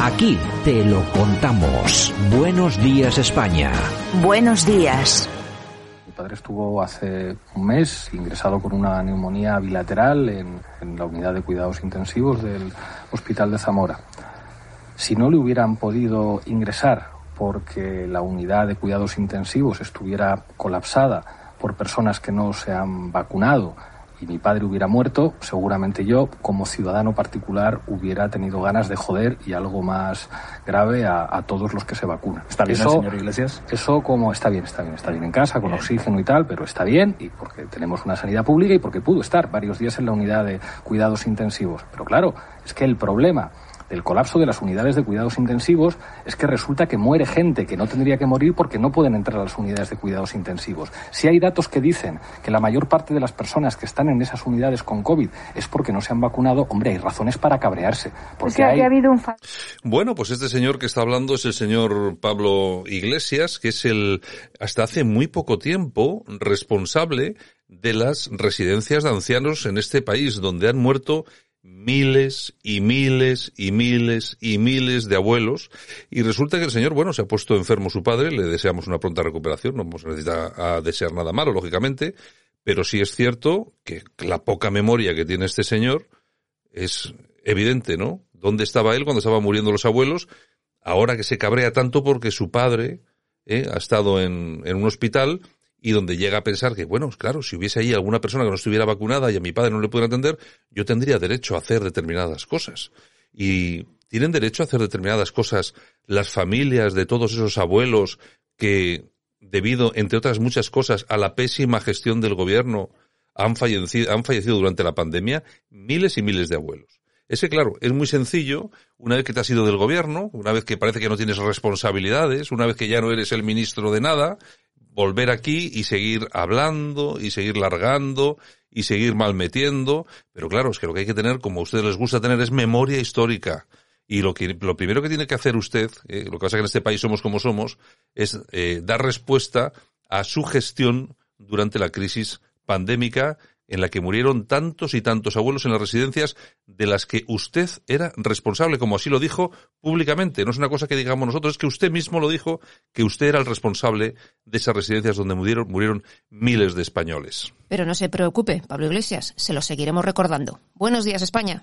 Aquí te lo contamos. Buenos días España. Buenos días. Mi padre estuvo hace un mes ingresado con una neumonía bilateral en, en la unidad de cuidados intensivos del Hospital de Zamora. Si no le hubieran podido ingresar porque la unidad de cuidados intensivos estuviera colapsada por personas que no se han vacunado y mi padre hubiera muerto, seguramente yo, como ciudadano particular, hubiera tenido ganas de joder y algo más grave a, a todos los que se vacunan. ¿Está bien eso, señor Iglesias? Eso como está bien, está bien, está bien en casa, con oxígeno y tal, pero está bien y porque tenemos una sanidad pública y porque pudo estar varios días en la unidad de cuidados intensivos. Pero claro, es que el problema del colapso de las unidades de cuidados intensivos es que resulta que muere gente que no tendría que morir porque no pueden entrar a las unidades de cuidados intensivos. Si hay datos que dicen que la mayor parte de las personas que están en esas unidades con COVID es porque no se han vacunado, hombre, hay razones para cabrearse. Porque O sea, hay... ha habido un Bueno, pues este señor que está hablando es el señor Pablo Iglesias, que es el, hasta hace muy poco tiempo, responsable de las residencias de ancianos en este país, donde han muerto miles y miles y miles y miles de abuelos y resulta que el señor, bueno, se ha puesto enfermo su padre, le deseamos una pronta recuperación, no vamos a a desear nada malo, lógicamente, pero sí es cierto que la poca memoria que tiene este señor es evidente, ¿no? ¿Dónde estaba él cuando estaban muriendo los abuelos? Ahora que se cabrea tanto porque su padre ¿eh? ha estado en un hospital y donde llega a pensar que, bueno, claro, si hubiese ahí alguna persona que no estuviera vacunada y a mi padre no le pudiera atender, yo tendría derecho a hacer determinadas cosas. Y tienen derecho a hacer determinadas cosas las familias de todos esos abuelos que, debido, entre otras muchas cosas, a la pésima gestión del gobierno, han fallecido, han fallecido durante la pandemia miles y miles de abuelos. Ese, claro, es muy sencillo, una vez que te has ido del gobierno, una vez que parece que no tienes responsabilidades, una vez que ya no eres el ministro de nada, volver aquí y seguir hablando y seguir largando y seguir malmetiendo. Pero claro, es que lo que hay que tener, como a ustedes les gusta tener, es memoria histórica. Y lo que, lo primero que tiene que hacer usted, eh, lo que pasa es que en este país somos como somos, es eh, dar respuesta a su gestión durante la crisis pandémica en la que murieron tantos y tantos abuelos en las residencias de las que usted era responsable, como así lo dijo públicamente. No es una cosa que digamos nosotros, es que usted mismo lo dijo, que usted era el responsable de esas residencias donde murieron, murieron miles de españoles. Pero no se preocupe, Pablo Iglesias, se lo seguiremos recordando. Buenos días, España.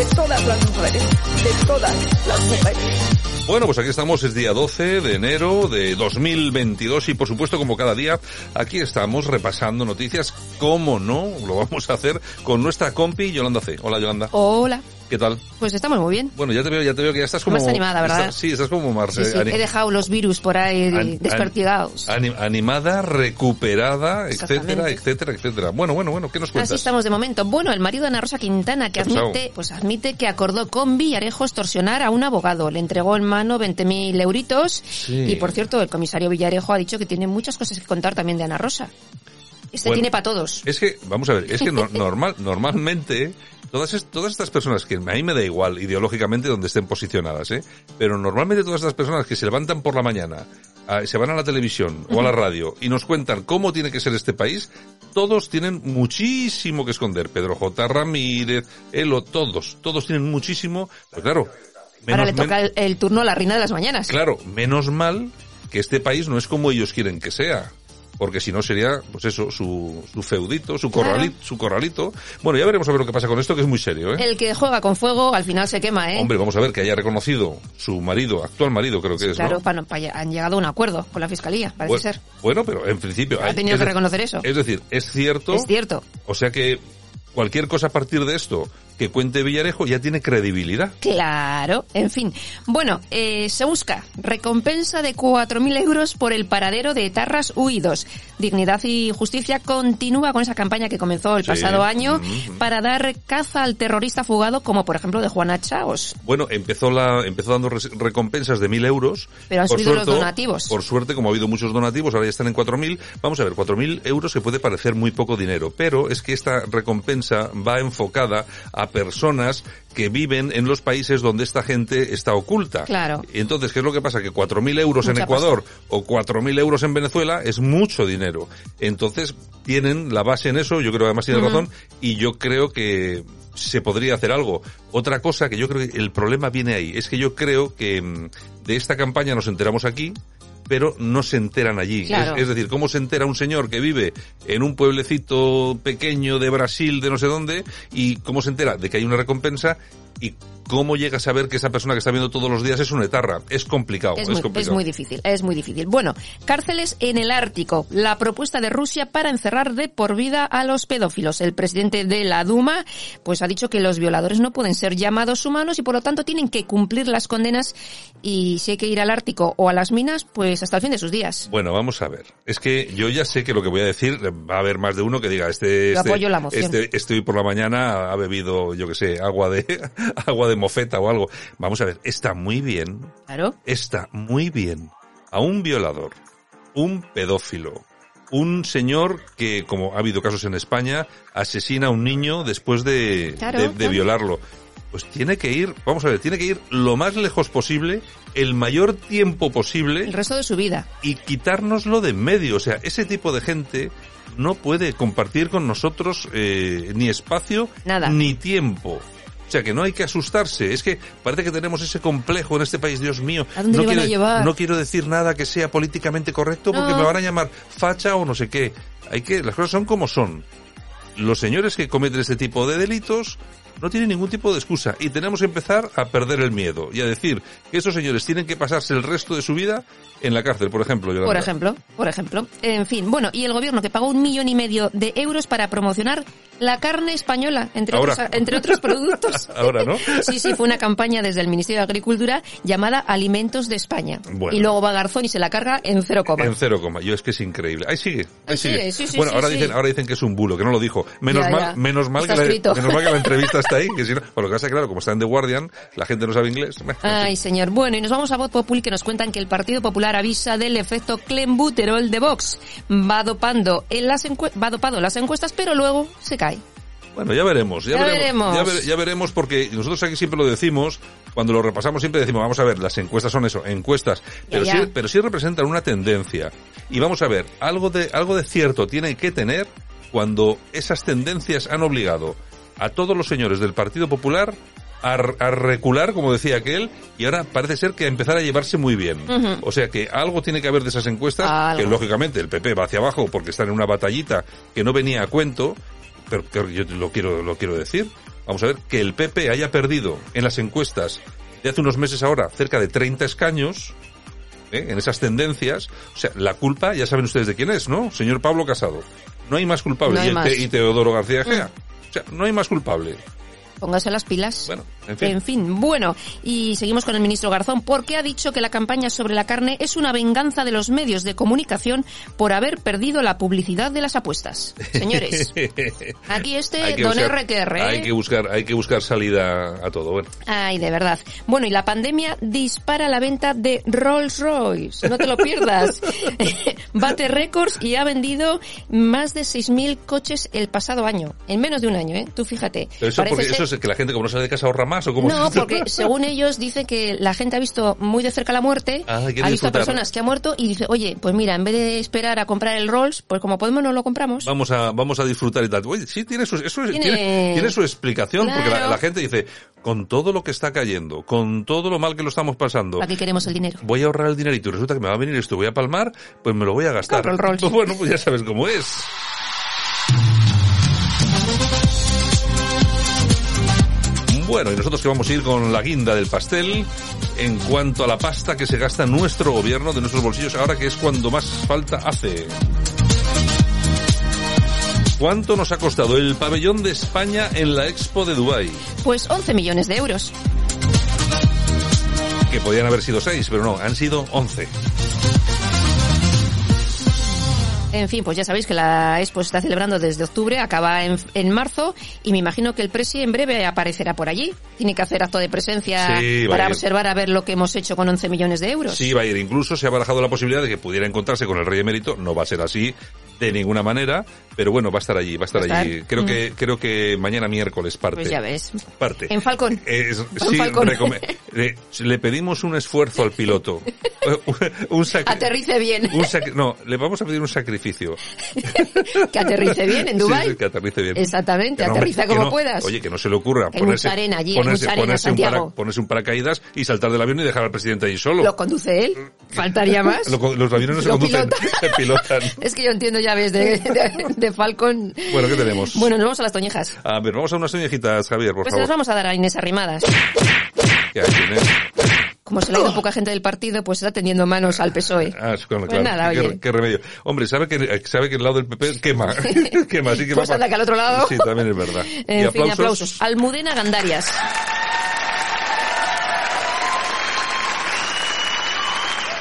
de todas las mujeres. De todas las mujeres. Bueno, pues aquí estamos, es día 12 de enero de 2022 y por supuesto como cada día aquí estamos repasando noticias, como no, lo vamos a hacer con nuestra compi Yolanda C. Hola Yolanda. Hola. ¿Qué tal? Pues estamos muy bien. Bueno, ya te veo, ya te veo que ya estás como... Más animada, ¿verdad? estás- sí, estás como más... Sí, eh, sí, he dejado los virus por ahí an- despertigados. an- ani- animada, recuperada, etcétera, etcétera, etcétera. Bueno, bueno, bueno, ¿qué nos Así cuentas? estamos de momento. Bueno, el marido de Ana Rosa Quintana que admite, pues admite que acordó con Villarejo extorsionar a un abogado. Le entregó en mano 20.000 euritos. Sí. Y por cierto, el comisario Villarejo ha dicho que tiene muchas cosas que contar también de Ana Rosa. Este Bueno, tiene para todos. Es que, vamos a ver, es que no- normal, normalmente, todas, todas estas personas que a mí me da igual ideológicamente donde estén posicionadas, ¿eh? Pero normalmente todas estas personas que se levantan por la mañana, a- se van a la televisión o a la radio y nos cuentan cómo tiene que ser este país, todos tienen muchísimo que esconder. Pedro J. Ramírez, Elo, todos, todos tienen muchísimo, pero claro, Ahora le toca el, el turno a la reina de las mañanas. Claro, menos mal que este país no es como ellos quieren que sea. Porque si no sería, pues eso, su, su feudito, su corralito, su corralito. Bueno, ya veremos a ver lo que pasa con esto, que es muy serio, ¿eh? El que juega con fuego al final se quema, ¿eh? Hombre, vamos a ver que haya reconocido su marido, actual marido creo que es, claro, ¿no? pa- pa- han llegado a un acuerdo con la fiscalía, parece bueno, ser. bueno, pero en principio... Ha hay- tenido es que reconocer eso. Es decir, es cierto, Es cierto. o sea que cualquier cosa a partir de esto que cuente Villarejo ya tiene credibilidad. Claro, en fin. Bueno, eh, se busca recompensa de 4.000 euros por el paradero de etarras huidos. Dignidad y Justicia continúa con esa campaña que comenzó el Sí. pasado año Mm. para dar caza al terrorista fugado, como por ejemplo de Juana Chaos. Bueno, empezó la, empezó dando recompensas de mil euros. Pero han Por subido los donativos. Por suerte, como ha habido muchos donativos, ahora ya están en 4.000. Vamos a ver, 4.000 euros que puede parecer muy poco dinero, pero es que esta recompensa va enfocada a personas que viven en los países donde esta gente está oculta. Claro. Entonces, ¿qué es lo que pasa? Que 4.000 euros en Ecuador o 4.000 euros en Venezuela es mucho dinero. Entonces, tienen la base en eso, yo creo que además tiene razón, y yo creo que se podría hacer algo. Otra cosa que yo creo que el problema viene ahí, es que yo creo que mm, de esta campaña nos enteramos aquí, pero no se enteran allí. Claro. Es, es decir, ¿cómo se entera un señor que vive en un pueblecito pequeño de Brasil, de no sé dónde, y cómo se entera de que hay una recompensa y cómo llega a saber que esa persona que está viendo todos los días es una etarra? Es complicado, Es es, muy, es complicado. muy difícil, es muy difícil. Bueno, cárceles en el Ártico. La propuesta de Rusia para encerrar de por vida a los pedófilos. El presidente de la Duma, pues ha dicho que los violadores no pueden ser llamados humanos y por lo tanto tienen que cumplir las condenas y si hay que ir al Ártico o a las minas, pues hasta el fin de sus días. Bueno, vamos a ver. Es que yo ya sé que lo que voy a decir va a haber más de uno que diga este, Yo este, apoyo la moción. este, este hoy por la mañana ha bebido, yo que sé, agua de agua de mofeta o algo. Vamos a ver, está muy bien, Claro. está muy bien a un violador, un pedófilo, un señor que, como ha habido casos en España, asesina a un niño después de, Claro, de- de claro. violarlo. Pues tiene que ir, vamos a ver, tiene que ir lo más lejos posible, el mayor tiempo posible El resto de su vida. y quitárnoslo de en medio. O sea, ese tipo de gente no puede compartir con nosotros eh, ni espacio Nada. ni tiempo. O sea, que no hay que asustarse. Es que parece que tenemos ese complejo en este país, Dios mío. ¿A dónde no, van a quiero, llevar? no quiero decir nada que sea políticamente correcto porque No. me van a llamar facha o no sé qué. Hay que, las cosas son como son. Los señores que cometen este tipo de delitos no tienen ningún tipo de excusa y tenemos que empezar a perder el miedo y a decir que esos señores tienen que pasarse el resto de su vida en la cárcel, por ejemplo. Yolanda. Por ejemplo, por ejemplo. En fin, bueno, y el gobierno que pagó un millón y medio de euros para promocionar la carne española, entre, Ahora. otros, entre otros productos. Ahora, ¿no? Sí, sí, fue una campaña desde el Ministerio de Agricultura llamada Alimentos de España. Bueno. Y luego va Garzón y se la carga en cero coma. En cero coma. Yo es que es increíble. Ahí sigue. Ahí sigue. sigue, sí, sí, bueno, sí, ahora dicen, ahora dicen que es un bulo, que no lo dijo. Menos Ya, mal, ya. menos mal que la, menos mal que la entrevista está ahí, que si no, por lo que pasa, claro, como está en The Guardian, la gente no sabe inglés. Ay, señor. Bueno, y nos vamos a Voz Populi que nos cuentan que el Partido Popular avisa del efecto clenbuterol de Vox. Va dopando en las va dopado en las encuestas, pero luego se cae. Bueno, ya veremos, ya, Ya veremos. veremos. Ya, ya veremos porque nosotros aquí siempre lo decimos, cuando lo repasamos siempre decimos, vamos a ver, las encuestas son eso, encuestas, pero ya. sí, pero sí representan una tendencia. Y vamos a ver, algo de, algo de cierto tiene que tener cuando esas tendencias han obligado a todos los señores del Partido Popular a, recular, como decía aquel, y ahora parece ser que a empezar a llevarse muy bien. O sea que algo tiene que haber de esas encuestas, que lógicamente el PP va hacia abajo porque están en una batallita que no venía a cuento, pero, yo lo quiero, lo quiero decir. Vamos a ver, que el PP haya perdido en las encuestas de hace unos meses ahora cerca de 30 escaños, ¿eh? en esas tendencias, o sea, la culpa ya saben ustedes de quién es, ¿no? Señor Pablo Casado. No hay más culpable. No hay y, el más. Te- y Teodoro García Gea. O sea, no hay más culpable. Póngase las pilas. Bueno, en fin. En fin, bueno, y seguimos con el ministro Garzón, porque ha dicho que la campaña sobre la carne es una venganza de los medios de comunicación por haber perdido la publicidad de las apuestas. Señores, aquí este don buscar- RQR, ¿eh? Hay que buscar, hay que buscar salida a todo. Bueno, Ay, de verdad. Bueno, y la pandemia dispara la venta de Rolls Royce. No te lo pierdas. Bate récords y ha vendido más de 6.000 coches el pasado año. En menos de un año, ¿eh? Tú fíjate. pero eso, porque, ser- eso es que la gente como no sale de casa ahorra más o No, porque según ellos dice que la gente ha visto muy de cerca la muerte, Ah, ha visto a disfrutar. personas que han muerto y dice, oye, pues mira, en vez de esperar a comprar el Rolls, pues como podemos no lo compramos. Vamos a, vamos a disfrutar y tal. Oye, sí, tiene su, eso es- Tiene- tiene, tiene su explicación, porque la, gente dice, con todo lo que está cayendo, con todo lo mal que lo estamos pasando, ¿Para qué queremos el dinero? voy a ahorrar el dinerito y resulta que me va a venir esto, voy a palmar, pues me lo voy a gastar. El Rolls. Pues bueno, pues ya sabes cómo es. Bueno, y nosotros que vamos a ir con la guinda del pastel en cuanto a la pasta que se gasta nuestro gobierno de nuestros bolsillos ahora que es cuando más falta hace. ¿Cuánto nos ha costado el pabellón de España en la Expo de Dubái? Pues 11 millones de euros. Que podían haber sido 6, pero no, han sido 11. En fin, pues ya sabéis que la Expo se está celebrando desde octubre, acaba en, en marzo y me imagino que el Presi en breve aparecerá por allí. Tiene que hacer acto de presencia Sí, para a observar a ver lo que hemos hecho con 11 millones de euros. Sí, va a ir. Incluso se ha barajado la posibilidad de que pudiera encontrarse con el rey emérito. No va a ser así de ninguna manera, pero bueno, va a estar allí, va a estar Va allí. estar. Creo Mm. que creo que mañana miércoles parte. Pues ya ves. Parte. En En sí, Falcon. le, le pedimos un esfuerzo al piloto. un Aterrice bien. un no, le vamos a pedir un sacrificio. que aterrice bien en Dubái. sí, que aterrice bien. Exactamente, no, aterriza como no- puedas. Oye, que no se le ocurra mucha arena allí, arena, ponerse un, ponerse paracaídas y saltar del avión y dejar al presidente ahí solo. Lo conduce él. Faltaría más. Lo- los aviones no se Lo conducen, se pilotan. Es que yo entiendo, ya de, de, de Falcon. Bueno, ¿qué tenemos? Bueno, nos vamos a las toñejas. A ver, vamos a unas soñejitas, Javier, por Pues se las favor. vamos a dar a Inés Arrimadas. ¿Qué hay, es? Como se le ha ido poca gente del partido, pues está tendiendo manos al PSOE. Ah, es- bueno, Pues claro, nada, qué, oye. qué remedio. Hombre, sabe que, sabe que el lado del PP quema. quema, así que Pues va anda, que al otro lado. Sí, también es verdad. En y fin, aplausos. Almudena Gandarias.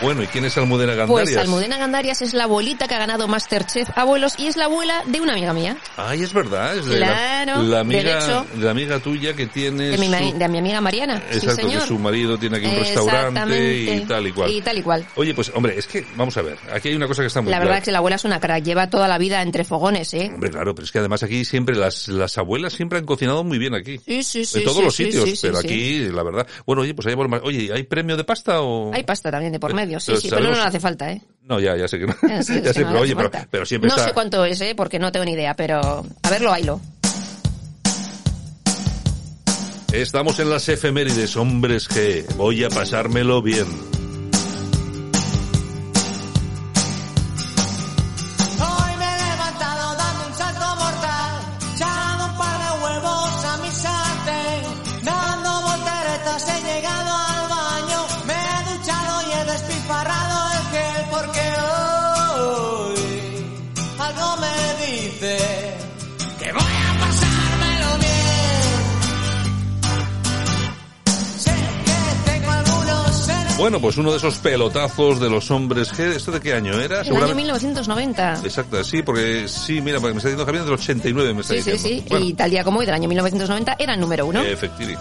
Bueno, ¿y quién es Almudena Gandarias? Pues Almudena Gandarias es la abuelita que ha ganado Masterchef Abuelos y es la abuela de una amiga mía, Ay, es verdad, es de la- Claro, la, amiga, hecho. la amiga tuya que tiene de mi, ma- su- de mi amiga Mariana. sí, Exacto, señor. que su marido tiene aquí un restaurante y tal y cual. Y tal y cual. Oye, pues hombre, es que, vamos a ver, aquí hay una cosa que está muy La clara. verdad es que la abuela es una cara, lleva toda la vida entre fogones, ¿eh? Hombre, claro, pero es que además aquí siempre las, las abuelas siempre han cocinado muy bien aquí. Sí, sí, sí. en todos sí, los sí, sitios, sí, sí, pero sí. aquí, la verdad. Bueno, oye, pues volvemos. Oye, ¿hay premio de pasta o...? Hay pasta también de por medio, sí, Pero sí, pero no nos hace falta, ¿eh? No, ya, ya sé que no. Ya es ya sé, no pero oye, pero, pero siempre No está... sé cuánto es, ¿eh? Porque no tengo ni idea, pero a verlo, haylo. Estamos en las efemérides, hombres que voy a pasármelo bien. Bueno, pues uno de esos pelotazos de los hombres G, ¿esto de qué año era? El año 1990. Exacto, sí, porque sí, mira, porque me está diciendo Javier del 89, me está Sí, sí, diciendo. sí. Bueno, Y tal día como hoy, del año 1990, era el número uno. Efectivi.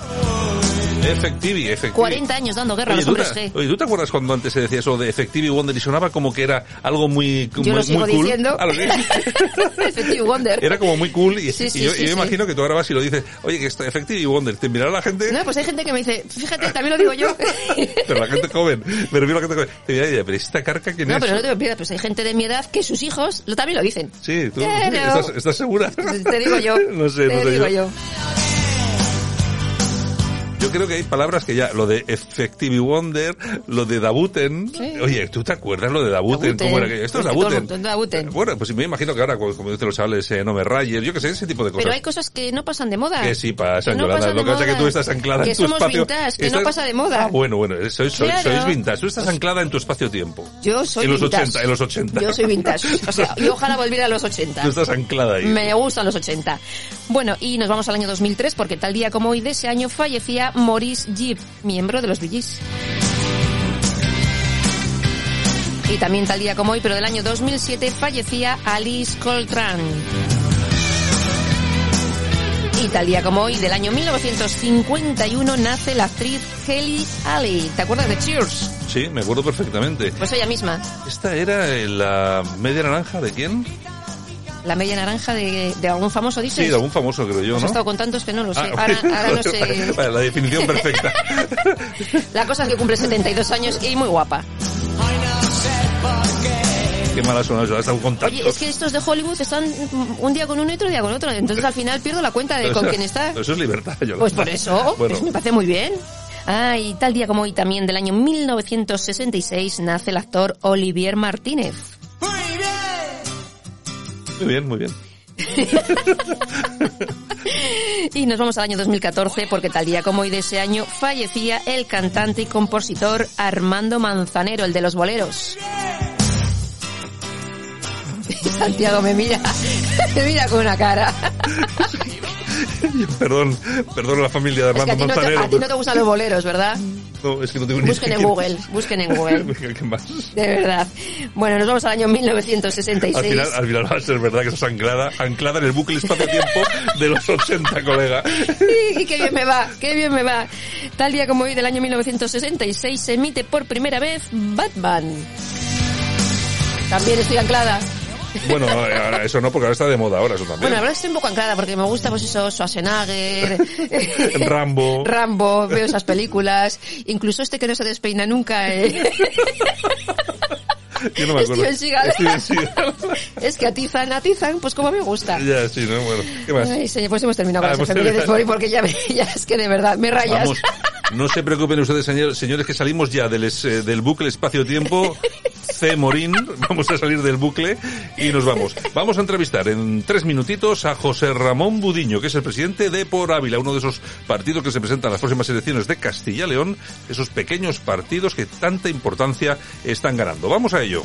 Efectivi, efectivi. 40 años dando guerra a Oye, los ¿tú hombres G. oye, ¿tú te acuerdas cuando antes se decía eso de Effective Wonder y sonaba como que era algo muy, Yo muy, lo sigo muy cool? diciendo. Ah, ¿lo? Effective Wonder. Era como muy cool y, Sí, sí, y yo, sí, yo imagino que tú ahora vas y lo dices, oye, que está Effective Wonder, te mirará la gente, No, pues hay gente que me dice, fíjate, también lo digo yo. pero la gente joven, me refiero a la gente joven, te dirá, "Oye, pero esta carca quién No, es? pero no te pierdas, pues hay gente de mi edad que sus hijos lo, también lo dicen. Sí, tú, Claro. ¿estás, estás segura? Te digo yo. no sé, te no sé digo yo. yo. Yo creo que hay palabras que ya, lo de Effective Wonder, lo de Dabuten. Sí. Oye, ¿tú te acuerdas lo de Dabuten? Dabuten. ¿Cómo era que Esto es Dabuten. todo Dabuten. Bueno, pues me imagino que ahora, como dicen los chavales, eh, no me rayes, yo que sé, ese tipo de cosas. Pero hay cosas que no pasan de moda. Que sí pasan, Que no pasan Lo que pasa es que tú estás anclada Que en tu somos espacio. vintage, que no Estás- pasa de moda. Ah, bueno, bueno, sois, sois, Claro. sois vintage. Tú estás anclada en tu espacio-tiempo. Yo soy En los vintage. 80, en los 80. Yo soy vintage. O sea, yo ojalá volviera a los 80. Tú estás anclada ahí. Me gustan los 80. Bueno, y nos vamos al año 2003 porque tal día como hoy de ese año fallecía Maurice Gibb, miembro de los Bee Gees. Y también tal día como hoy, pero del año 2007, fallecía Alice Coltrane. Y tal día como hoy, del año 1951, nace la actriz Kelly Alley. ¿Te acuerdas de Cheers? Sí, me acuerdo perfectamente. Pues ella misma. Esta era eh, la media naranja de quién? La media naranja de, de algún famoso, dices. Sí, de algún famoso, creo yo, Pues ¿no? he estado con tantos que no lo sé. Ah, ahora, ahora no sé. Vale, la definición perfecta. La cosa es que cumple 72 años y muy guapa. Qué mala suena eso, ha estado con tantos. Oye, es que estos de Hollywood están un día con uno y otro día con otro. Entonces al final pierdo la cuenta de Pero con eso- quién está. Eso es libertad, Yolanda. Pues por eso, Bueno, pues me parece muy bien. Ah, y tal día como hoy también del año 1966 nace el actor Olivier Martínez. Muy bien, muy bien. Y nos vamos al año 2014 porque tal día como hoy de ese año fallecía el cantante y compositor Armando Manzanero, el de los boleros. Santiago me mira, me mira con una cara. Perdón, perdón a la familia de Es que Armando a ti, no te, Manzanero. a ti no te gustan los boleros, ¿verdad? No, es que no tengo ni Busquen en. Google, busquen en Google. De verdad. Bueno, nos vamos al año 1966. Al final, al final va a ser verdad que estás anclada, anclada en el bucle espacio-tiempo de los 80, colega. Y qué bien me va, qué bien me va. Tal día como hoy del año 1966 se emite por primera vez Batman. También estoy anclada. Bueno, ahora eso no, porque ahora está de moda ahora eso también. Bueno, verdad estoy un poco anclada porque me gusta pues eso, Schwarzenegger, Rambo. Rambo, veo esas películas, incluso este que no se despeina nunca, eh. Yo no me acuerdo. Steven Seagal. Steven Seagal. es que atizan, atizan, pues como me gusta. ya, sí, ¿no? Bueno, ¿qué más? Ay, señor, pues hemos terminado con Ah, las hoy porque ya, me- ya es que de verdad me rayas. Vamos, no se preocupen ustedes, señor- señores, que salimos ya del, eh, del bucle espacio-tiempo. C. Morín, vamos a salir del bucle y nos vamos. Vamos a entrevistar en tres minutitos a José Ramón Budiño, que es el presidente de Por Ávila, uno de esos partidos que se presentan a las próximas elecciones de Castilla y León, esos pequeños partidos que tanta importancia están ganando. Vamos a ello.